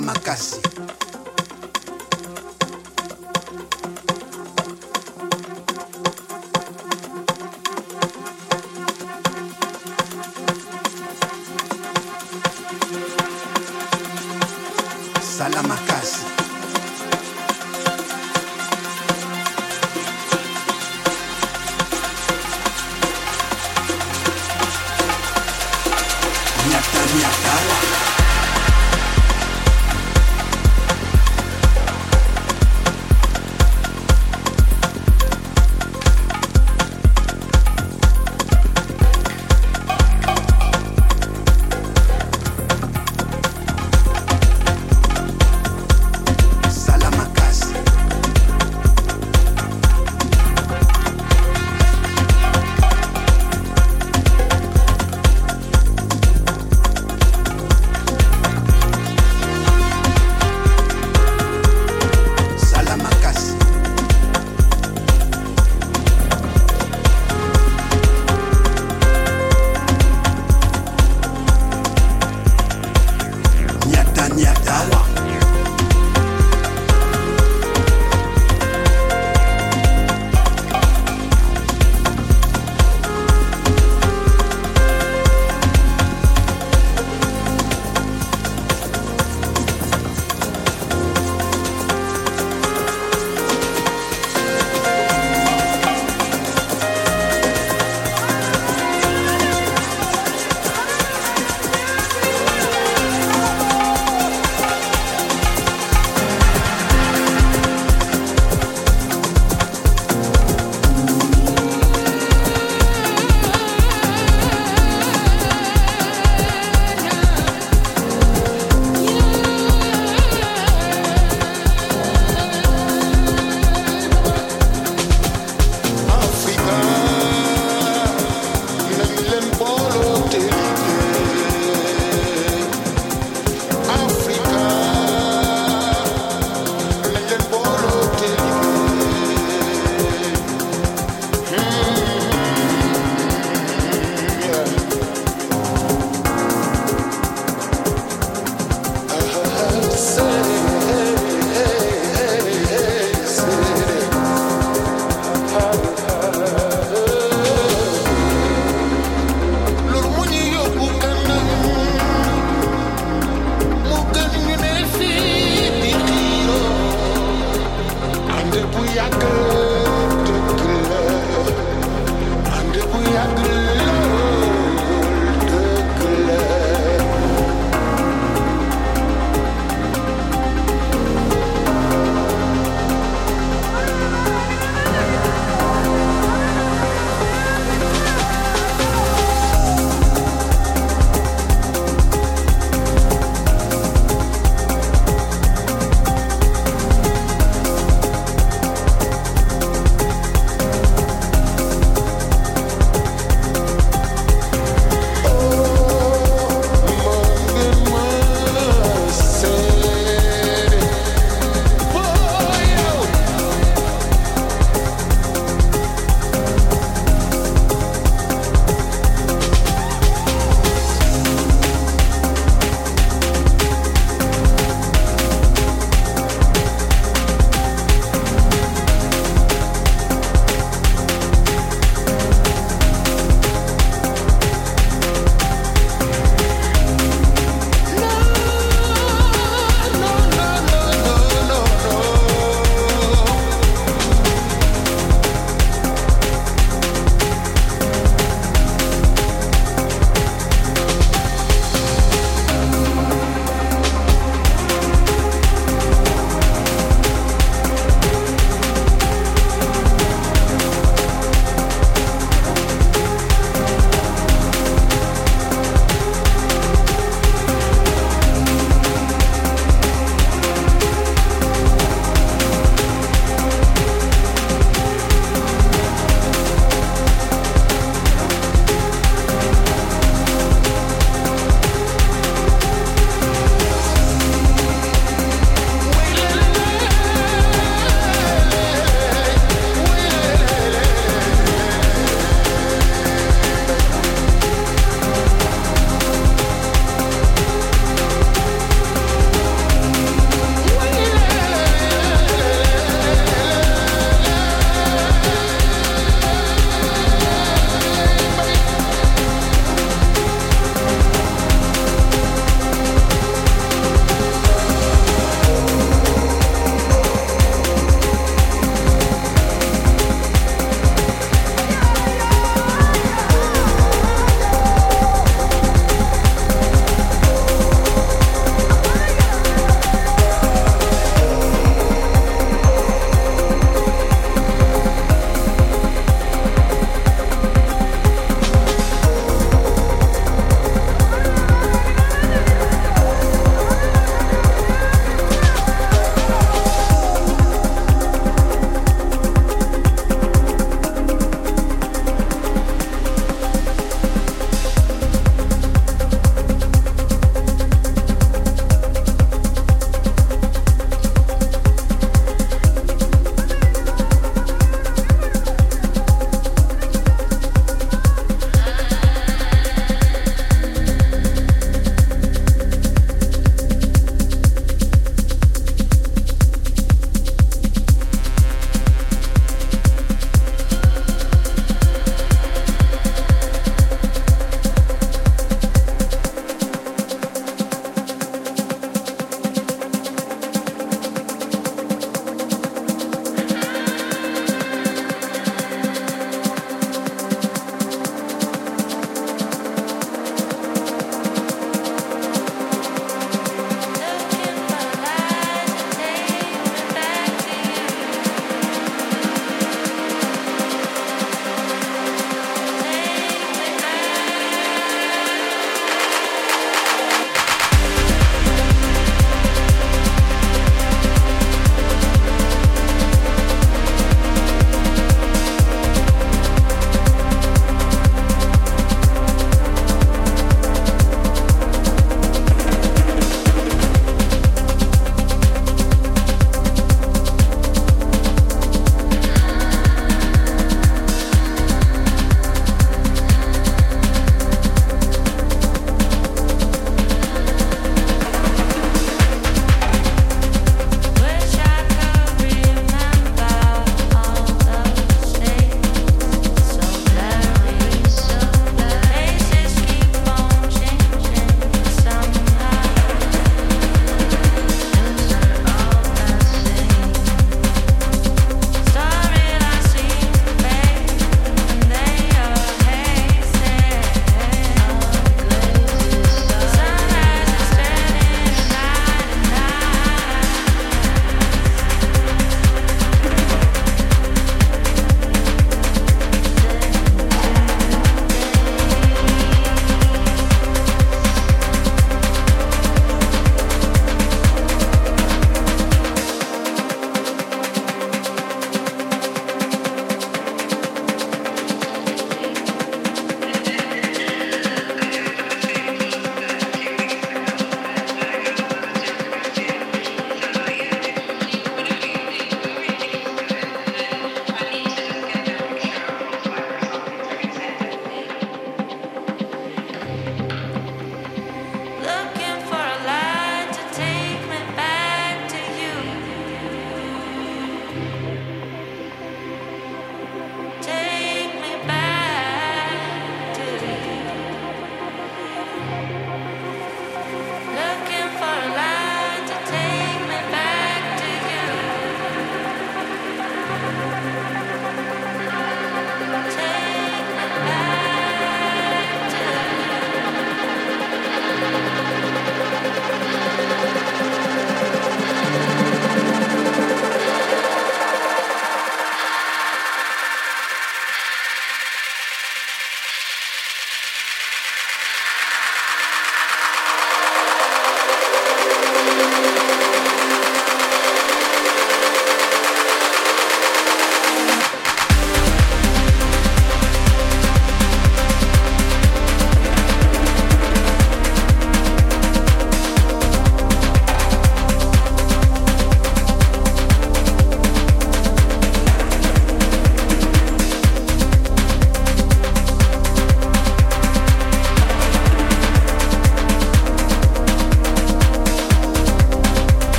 makasi.